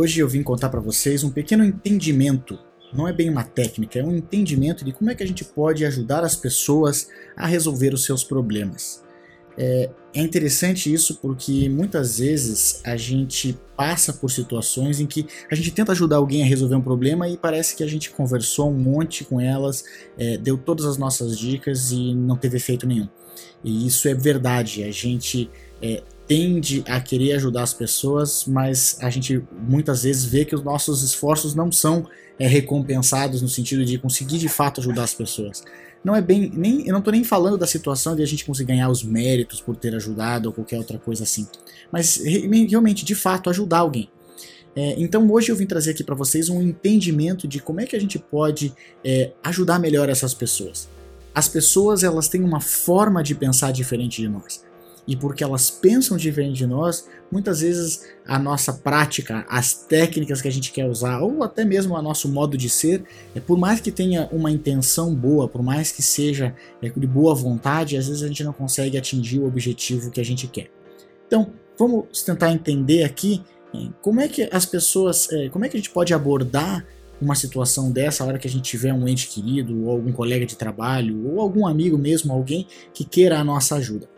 Hoje eu vim contar para vocês um pequeno entendimento. Não é bem uma técnica, é um entendimento de como é que a gente pode ajudar as pessoas a resolver os seus problemas. É, é interessante isso porque muitas vezes a gente passa por situações em que a gente tenta ajudar alguém a resolver um problema e parece que a gente conversou um monte com elas, é, deu todas as nossas dicas e não teve efeito nenhum. E isso é verdade, a gente é, tende a querer ajudar as pessoas, mas a gente muitas vezes vê que os nossos esforços não são é, recompensados no sentido de conseguir de fato ajudar as pessoas. Não é bem, nem, eu não estou nem falando da situação de a gente conseguir ganhar os méritos por ter ajudado ou qualquer outra coisa assim, mas realmente, de fato, ajudar alguém. É, então hoje eu vim trazer aqui para vocês um entendimento de como é que a gente pode é, ajudar melhor essas pessoas. As pessoas elas têm uma forma de pensar diferente de nós e porque elas pensam diferente de nós, muitas vezes a nossa prática, as técnicas que a gente quer usar, ou até mesmo o nosso modo de ser, é por mais que tenha uma intenção boa, por mais que seja é, de boa vontade, às vezes a gente não consegue atingir o objetivo que a gente quer. Então, vamos tentar entender aqui é, como é que as pessoas, é, como é que a gente pode abordar uma situação dessa, a hora que a gente tiver um ente querido, ou algum colega de trabalho, ou algum amigo mesmo, alguém que queira a nossa ajuda.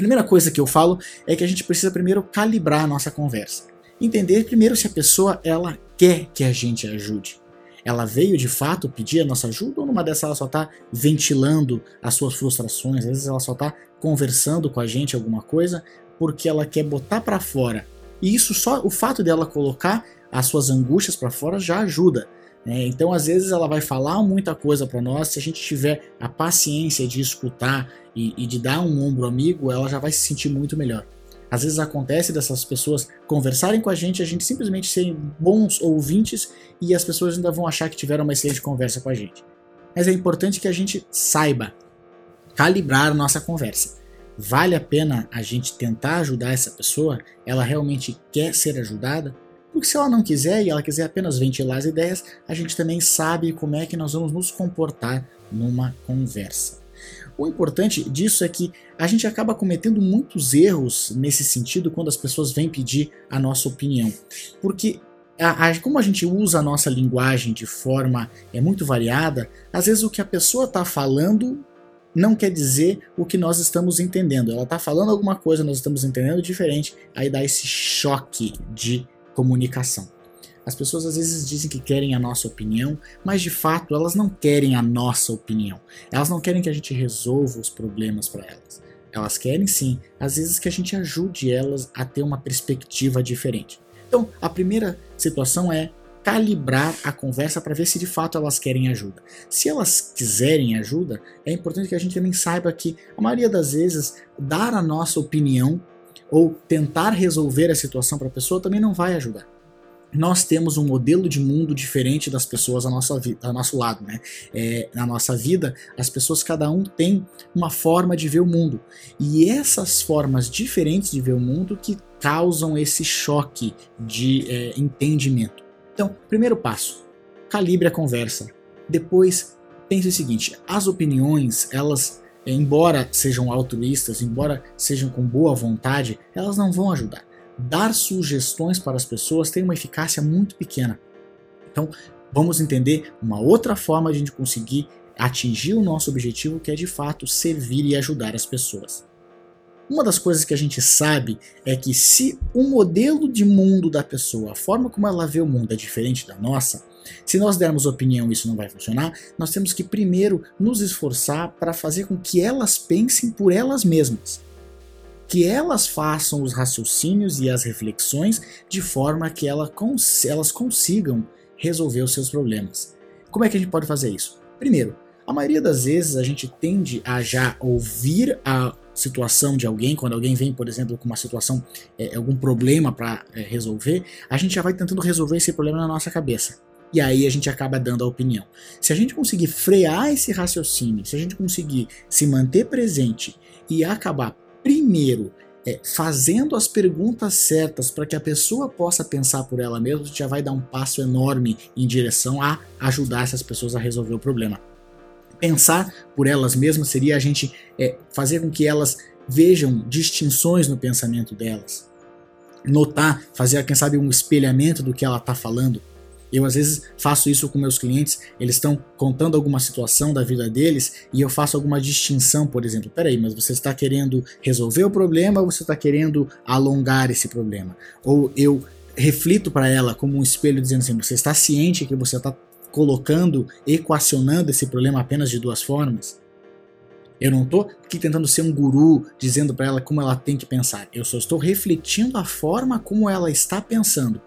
Primeira coisa que eu falo é que a gente precisa primeiro calibrar a nossa conversa. Entender primeiro se a pessoa ela quer que a gente ajude. Ela veio de fato pedir a nossa ajuda ou numa dessas ela só está ventilando as suas frustrações, às vezes ela só está conversando com a gente alguma coisa porque ela quer botar para fora. E isso só o fato dela colocar as suas angústias para fora já ajuda. É, então, às vezes, ela vai falar muita coisa para nós. Se a gente tiver a paciência de escutar e, e, de dar um ombro amigo, ela já vai se sentir muito melhor. Às vezes acontece dessas pessoas conversarem com a gente, a gente simplesmente ser bons ouvintes e as pessoas ainda vão achar que tiveram uma excelente conversa com a gente. Mas é importante que a gente saiba calibrar nossa conversa. Vale a pena a gente tentar ajudar essa pessoa? Ela realmente quer ser ajudada? Porque se ela não quiser e ela quiser apenas ventilar as ideias, a gente também sabe como é que nós vamos nos comportar numa conversa. O importante disso é que a gente acaba cometendo muitos erros nesse sentido quando as pessoas vêm pedir a nossa opinião. Porque a, a, como a gente usa a nossa linguagem de forma é muito variada, às vezes o que a pessoa está falando não quer dizer o que nós estamos entendendo. Ela está falando alguma coisa, nós estamos entendendo diferente, aí dá esse choque de comunicação. As pessoas às vezes dizem que querem a nossa opinião, mas de fato elas não querem a nossa opinião. Elas não querem que a gente resolva os problemas para elas. Elas querem sim, às vezes, que a gente ajude elas a ter uma perspectiva diferente. Então, a primeira situação é calibrar a conversa para ver se de fato elas querem ajuda. Se elas quiserem ajuda, é importante que a gente também saiba que a maioria das vezes dar a nossa opinião ou tentar resolver a situação para a pessoa também não vai ajudar. Nós temos um modelo de mundo diferente das pessoas ao nosso, ao nosso lado, né? É, na nossa vida, as pessoas, cada um tem uma forma de ver o mundo. E essas formas diferentes de ver o mundo que causam esse choque de é, entendimento. Então, primeiro passo, calibre a conversa. Depois, pense o seguinte: as opiniões, elas embora sejam altruístas, embora sejam com boa vontade, elas não vão ajudar. Dar sugestões para as pessoas tem uma eficácia muito pequena. Então, vamos entender uma outra forma de a gente conseguir atingir o nosso objetivo, que é de fato servir e ajudar as pessoas. Uma das coisas que a gente sabe é que se o modelo de mundo da pessoa, a forma como ela vê o mundo é diferente da nossa, se nós dermos opinião isso não vai funcionar, nós temos que primeiro nos esforçar para fazer com que elas pensem por elas mesmas. Que elas façam os raciocínios e as reflexões de forma que elas consigam resolver os seus problemas. Como é que a gente pode fazer isso? Primeiro, a maioria das vezes a gente tende a já ouvir a situação de alguém, quando alguém vem, por exemplo, com uma situação, é, algum problema para é, resolver, a gente já vai tentando resolver esse problema na nossa cabeça. E aí a gente acaba dando a opinião. Se a gente conseguir frear esse raciocínio, se a gente conseguir se manter presente e acabar primeiro é, fazendo as perguntas certas para que a pessoa possa pensar por ela mesma, já vai dar um passo enorme em direção a ajudar essas pessoas a resolver o problema. Pensar por elas mesmas seria a gente é, fazer com que elas vejam distinções no pensamento delas. Notar, fazer, quem sabe, um espelhamento do que ela está falando. Eu às vezes faço isso com meus clientes, eles estão contando alguma situação da vida deles e eu faço alguma distinção, por exemplo. Peraí, mas você está querendo resolver o problema ou você está querendo alongar esse problema? Ou eu reflito para ela como um espelho dizendo assim: você está ciente que você está colocando, equacionando esse problema apenas de duas formas? Eu não estou aqui tentando ser um guru dizendo para ela como ela tem que pensar. Eu só estou refletindo a forma como ela está pensando.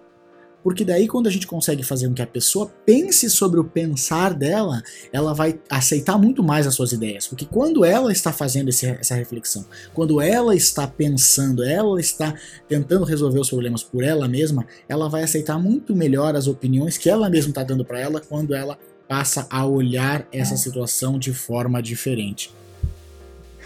Porque daí, quando a gente consegue fazer com que a pessoa pense sobre o pensar dela, ela vai aceitar muito mais as suas ideias. Porque quando ela está fazendo esse, essa reflexão, quando ela está pensando, ela está tentando resolver os problemas por ela mesma, ela vai aceitar muito melhor as opiniões que ela mesma está dando para ela quando ela passa a olhar essa situação de forma diferente.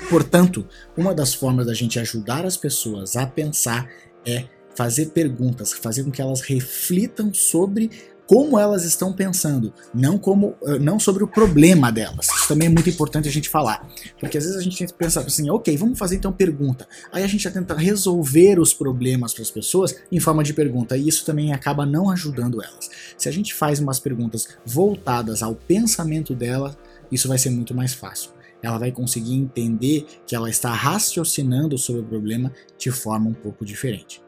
Portanto, uma das formas da gente ajudar as pessoas a pensar é fazer perguntas, fazer com que elas reflitam sobre como elas estão pensando, não como eh, não sobre o problema delas. Isso também é muito importante a gente falar, porque às vezes a gente pensa assim, ok, vamos fazer então pergunta. Aí a gente já tenta resolver os problemas para as pessoas em forma de pergunta e isso também acaba não ajudando elas. Se a gente faz umas perguntas voltadas ao pensamento dela, isso vai ser muito mais fácil. Ela vai conseguir entender que ela está raciocinando sobre o problema de forma um pouco diferente.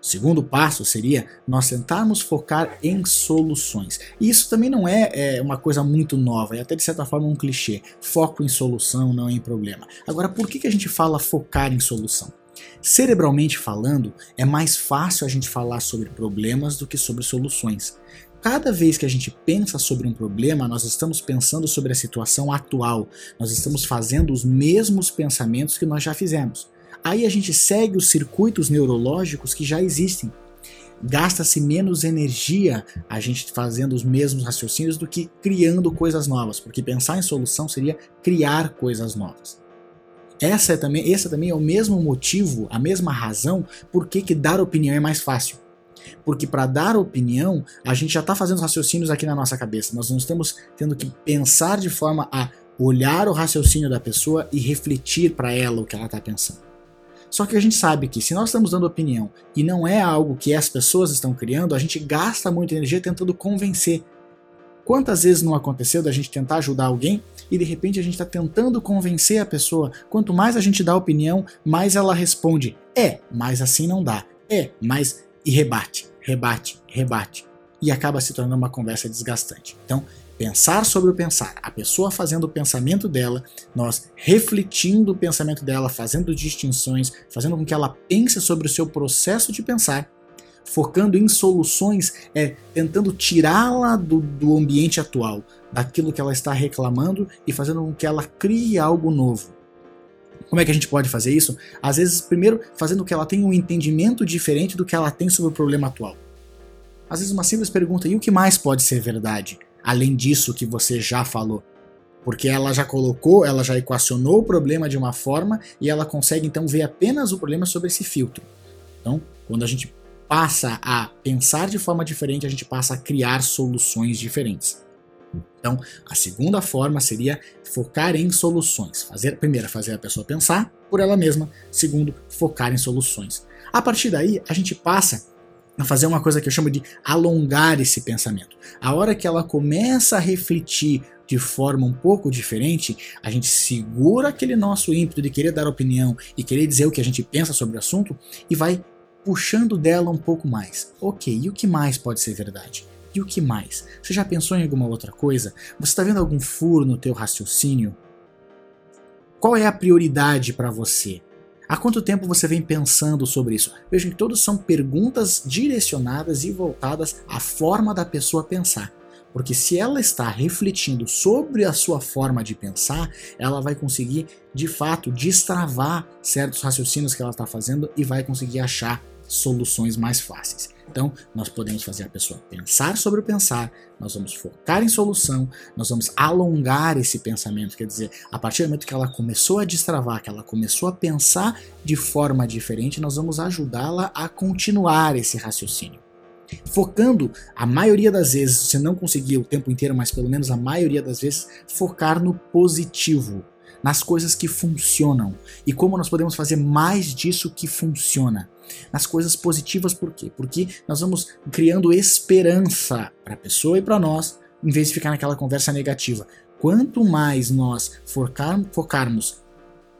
O segundo passo seria nós tentarmos focar em soluções. E isso também não é, é, uma coisa muito nova, é até de certa forma um clichê. Foco em solução, não em problema. Agora, por que, que a gente fala focar em solução? Cerebralmente falando, é mais fácil a gente falar sobre problemas do que sobre soluções. Cada vez que a gente pensa sobre um problema, nós estamos pensando sobre a situação atual, nós estamos fazendo os mesmos pensamentos que nós já fizemos. Aí a gente segue os circuitos neurológicos que já existem. Gasta-se menos energia a gente fazendo os mesmos raciocínios do que criando coisas novas, porque pensar em solução seria criar coisas novas. Essa é também, esse também é o mesmo motivo, a mesma razão por que, que dar opinião é mais fácil. Porque para dar opinião, a gente já está fazendo raciocínios aqui na nossa cabeça. Nós não estamos tendo que pensar de forma a olhar o raciocínio da pessoa e refletir para ela o que ela está pensando. Só que a gente sabe que se nós estamos dando opinião e não é algo que as pessoas estão criando, a gente gasta muita energia tentando convencer. Quantas vezes não aconteceu da gente tentar ajudar alguém e de repente a gente está tentando convencer a pessoa? Quanto mais a gente dá opinião, mais ela responde: é, mas assim não dá. É, mas. e rebate, rebate, rebate. E acaba se tornando uma conversa desgastante. Então, pensar sobre o pensar, a pessoa fazendo o pensamento dela, nós refletindo o pensamento dela, fazendo distinções, fazendo com que ela pense sobre o seu processo de pensar, focando em soluções, é tentando tirá-la do, do ambiente atual, daquilo que ela está reclamando e fazendo com que ela crie algo novo. Como é que a gente pode fazer isso? Às vezes, primeiro, fazendo com que ela tenha um entendimento diferente do que ela tem sobre o problema atual. Às vezes, uma simples pergunta: e o que mais pode ser verdade? Além disso que você já falou. Porque ela já colocou, ela já equacionou o problema de uma forma e ela consegue então ver apenas o problema sobre esse filtro. Então, quando a gente passa a pensar de forma diferente, a gente passa a criar soluções diferentes. Então, a segunda forma seria focar em soluções. Fazer, primeiro, fazer a pessoa pensar por ela mesma. Segundo, focar em soluções. A partir daí, a gente passa a fazer uma coisa que eu chamo de alongar esse pensamento. A hora que ela começa a refletir de forma um pouco diferente, a gente segura aquele nosso ímpeto de querer dar opinião e querer dizer o que a gente pensa sobre o assunto e vai puxando dela um pouco mais. Ok, e o que mais pode ser verdade? E o que mais? Você já pensou em alguma outra coisa? Você está vendo algum furo no teu raciocínio? Qual é a prioridade para você? Há quanto tempo você vem pensando sobre isso? Vejam que todos são perguntas direcionadas e voltadas à forma da pessoa pensar. Porque se ela está refletindo sobre a sua forma de pensar, ela vai conseguir, de fato, destravar certos raciocínios que ela está fazendo e vai conseguir achar soluções mais fáceis. Então, nós podemos fazer a pessoa pensar sobre o pensar, nós vamos focar em solução, nós vamos alongar esse pensamento, quer dizer, a partir do momento que ela começou a destravar, que ela começou a pensar de forma diferente, nós vamos ajudá-la a continuar esse raciocínio. Focando, a maioria das vezes, se não conseguir o tempo inteiro, mas pelo menos a maioria das vezes, focar no positivo, nas coisas que funcionam e como nós podemos fazer mais disso que funciona. Nas coisas positivas, por quê? Porque nós vamos criando esperança para a pessoa e para nós, em vez de ficar naquela conversa negativa. Quanto mais nós focar, focarmos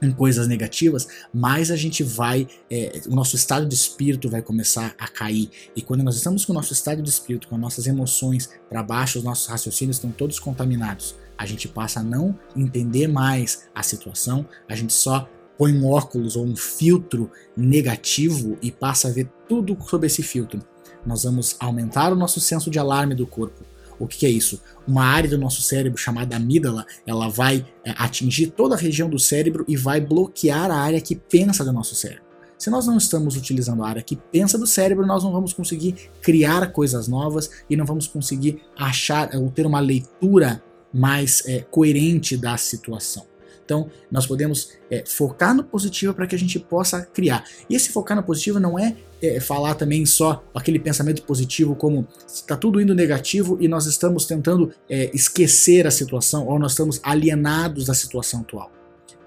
em coisas negativas, mais a gente vai, é, o nosso estado de espírito vai começar a cair. E quando nós estamos com o nosso estado de espírito, com as nossas emoções para baixo, os nossos raciocínios estão todos contaminados. A gente passa a não entender mais a situação, a gente só põe um óculos ou um filtro negativo e passa a ver tudo sobre esse filtro. Nós vamos aumentar o nosso senso de alarme do corpo o que, é isso? Uma área do nosso cérebro chamada amígdala, ela vai é, atingir toda a região do cérebro e vai bloquear a área que pensa do nosso cérebro. Se nós não estamos utilizando a área que pensa do cérebro, nós não vamos conseguir criar coisas novas e não vamos conseguir achar ou ter uma leitura mais é, coerente da situação. Então, nós podemos é, focar no positivo para que a gente possa criar. E esse focar no positivo não é, é falar também só aquele pensamento positivo como está tudo indo negativo e nós estamos tentando é, esquecer a situação ou nós estamos alienados da situação atual.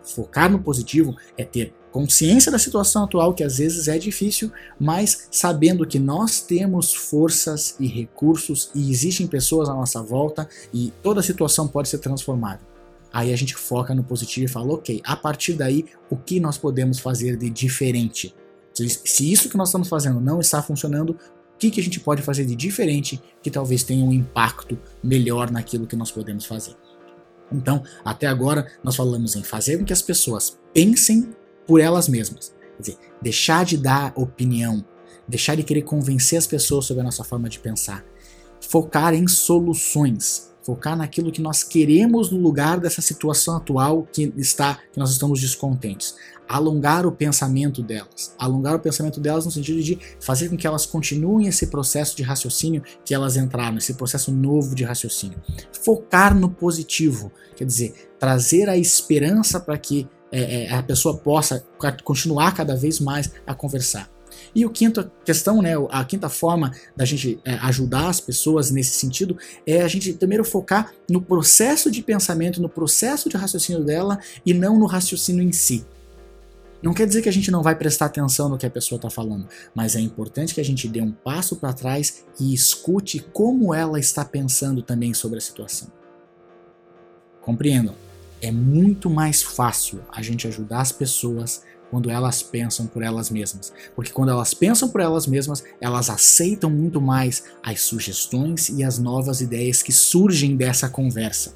Focar no positivo é ter consciência da situação atual, que às vezes é difícil, mas sabendo que nós temos forças e recursos e existem pessoas à nossa volta e toda situação pode ser transformada. Aí a gente foca no positivo e fala, ok, a partir daí, o que nós podemos fazer de diferente? Se isso que nós estamos fazendo não está funcionando, o que, que a gente pode fazer de diferente que talvez tenha um impacto melhor naquilo que nós podemos fazer? Então, até agora, nós falamos em fazer com que as pessoas pensem por elas mesmas. Quer dizer, deixar de dar opinião, deixar de querer convencer as pessoas sobre a nossa forma de pensar, focar em soluções, focar naquilo que nós queremos no lugar dessa situação atual que está que nós estamos descontentes. Alongar o pensamento delas, alongar o pensamento delas no sentido de fazer com que elas continuem esse processo de raciocínio que elas entraram, esse processo novo de raciocínio. Focar no positivo, quer dizer, trazer a esperança para que é, é, a pessoa possa continuar cada vez mais a conversar. E a quinta questão, né, a quinta forma da gente é, ajudar as pessoas nesse sentido é a gente primeiro focar no processo de pensamento, no processo de raciocínio dela e não no raciocínio em si. Não quer dizer que a gente não vai prestar atenção no que a pessoa está falando, mas é importante que a gente dê um passo para trás e escute como ela está pensando também sobre a situação. Compreendam, é muito mais fácil a gente ajudar as pessoas quando elas pensam por elas mesmas. Porque quando elas pensam por elas mesmas, elas aceitam muito mais as sugestões e as novas ideias que surgem dessa conversa.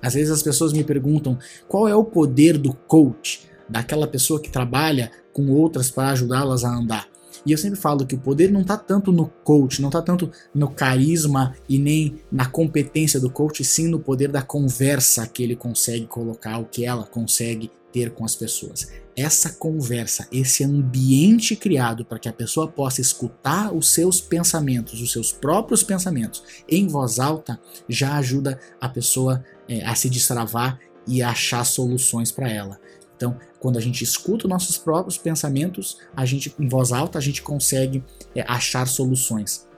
Às vezes as pessoas me perguntam qual é o poder do coach, daquela pessoa que trabalha com outras para ajudá-las a andar. E eu sempre falo que o poder não está tanto no coach, não está tanto no carisma e nem na competência do coach, sim no poder da conversa que ele consegue colocar, o que ela consegue ter com as pessoas. Essa conversa, esse ambiente criado para que a pessoa possa escutar os seus pensamentos, os seus próprios pensamentos em voz alta, já ajuda a pessoa é, a se destravar e achar soluções para ela. Então, quando a gente escuta os nossos próprios pensamentos, a gente em voz alta a gente consegue é, achar soluções.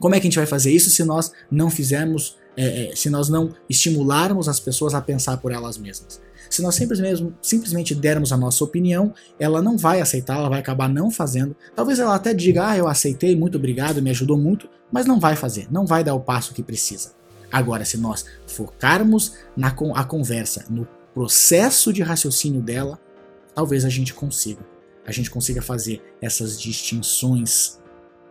Como é que a gente vai fazer isso se nós não fizermos, é, é, se nós não estimularmos as pessoas a pensar por elas mesmas? Se nós simplesmente, simplesmente dermos a nossa opinião, ela não vai aceitar, ela vai acabar não fazendo. Talvez ela até diga, ah, eu aceitei, muito obrigado, me ajudou muito, mas não vai fazer, não vai dar o passo que precisa. Agora, se nós focarmos na a conversa, no processo de raciocínio dela, talvez a gente consiga. A gente consiga fazer essas distinções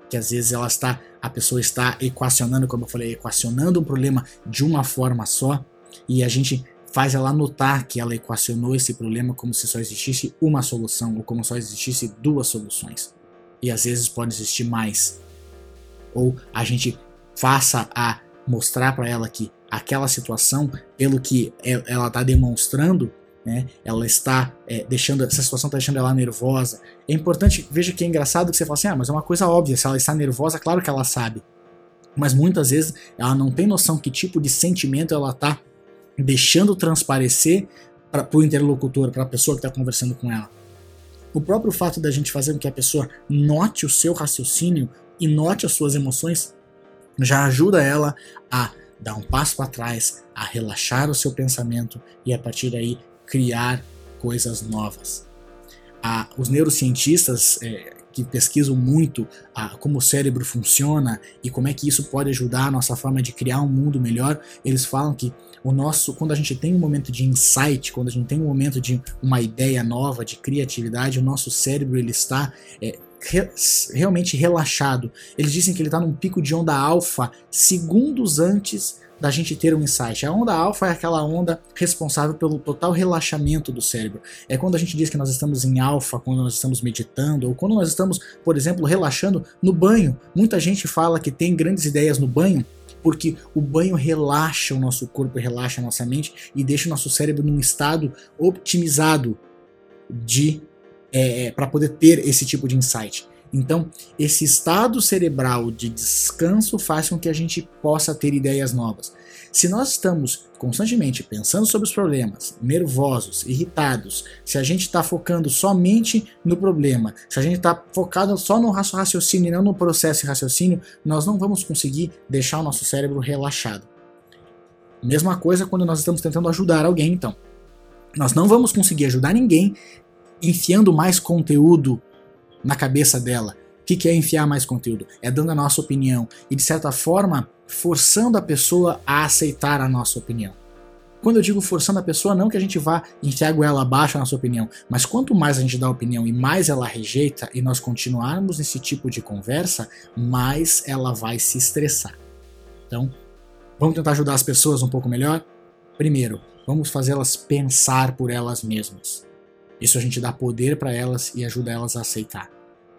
que às vezes ela está, a pessoa está equacionando, como eu falei, equacionando um problema de uma forma só, e a gente faz ela notar que ela equacionou esse problema como se só existisse uma solução ou como só existisse duas soluções. E às vezes pode existir mais. Ou a gente faça a mostrar para ela que aquela situação, pelo que ela está demonstrando, né, ela está é, deixando, essa situação está deixando ela nervosa. É importante, veja que é engraçado que você fala assim, ah, mas é uma coisa óbvia, se ela está nervosa, claro que ela sabe. Mas muitas vezes ela não tem noção que tipo de sentimento ela está deixando transparecer para o interlocutor, para a pessoa que está conversando com ela. O próprio fato da gente fazer com que a pessoa note o seu raciocínio e note as suas emoções já ajuda ela a dar um passo para trás, a relaxar o seu pensamento e a partir daí criar coisas novas. Ah, os neurocientistas é, que pesquisam muito ah, como o cérebro funciona e como é que isso pode ajudar a nossa forma de criar um mundo melhor, eles falam que o nosso, quando a gente tem um momento de insight, quando a gente tem um momento de uma ideia nova, de criatividade, o nosso cérebro ele está é, re, realmente relaxado. Eles dizem que ele está num pico de onda alfa segundos antes da gente ter um insight. A onda alfa é aquela onda responsável pelo total relaxamento do cérebro. É quando a gente diz que nós estamos em alfa, quando nós estamos meditando, ou quando nós estamos, por exemplo, relaxando no banho. Muita gente fala que tem grandes ideias no banho porque o banho relaxa o nosso corpo, relaxa a nossa mente e deixa o nosso cérebro num estado optimizado de é, é para poder ter esse tipo de insight. Então, esse estado cerebral de descanso faz com que a gente possa ter ideias novas. Se nós estamos constantemente pensando sobre os problemas, nervosos, irritados, se a gente está focando somente no problema, se a gente está focado só no raciocínio e não no processo de raciocínio, nós não vamos conseguir deixar o nosso cérebro relaxado. Mesma coisa quando nós estamos tentando ajudar alguém, então. Nós não vamos conseguir ajudar ninguém enfiando mais conteúdo na cabeça dela. O que, que é enfiar mais conteúdo? É dando a nossa opinião e, de certa forma, forçando a pessoa a aceitar a nossa opinião. Quando eu digo forçando a pessoa, não que a gente vá enfiar a abaixo a nossa opinião, mas quanto mais a gente dá opinião e mais ela rejeita e nós continuarmos nesse tipo de conversa, mais ela vai se estressar. Então, vamos tentar ajudar as pessoas um pouco melhor? Primeiro, vamos fazê-las pensar por elas mesmas. Isso a gente dá poder para elas e ajuda elas a aceitar.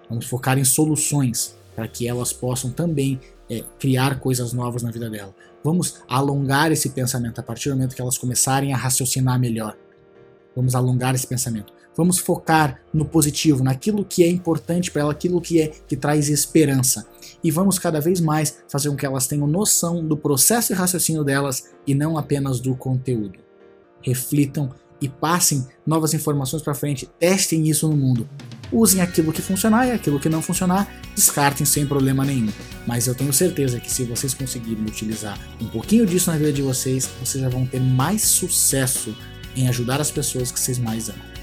Vamos focar em soluções para que elas possam também é, criar coisas novas na vida dela. Vamos alongar esse pensamento a partir do momento que elas começarem a raciocinar melhor. Vamos alongar esse pensamento. Vamos focar no positivo, naquilo que é importante para ela, aquilo que é que traz esperança. E vamos cada vez mais fazer com que elas tenham noção do processo de raciocínio delas e não apenas do conteúdo. Reflitam e passem novas informações para frente, testem isso no mundo. Usem aquilo que funcionar e aquilo que não funcionar, descartem sem problema nenhum. Mas eu tenho certeza que se vocês conseguirem utilizar um pouquinho disso na vida de vocês, vocês já vão ter mais sucesso em ajudar as pessoas que vocês mais amam.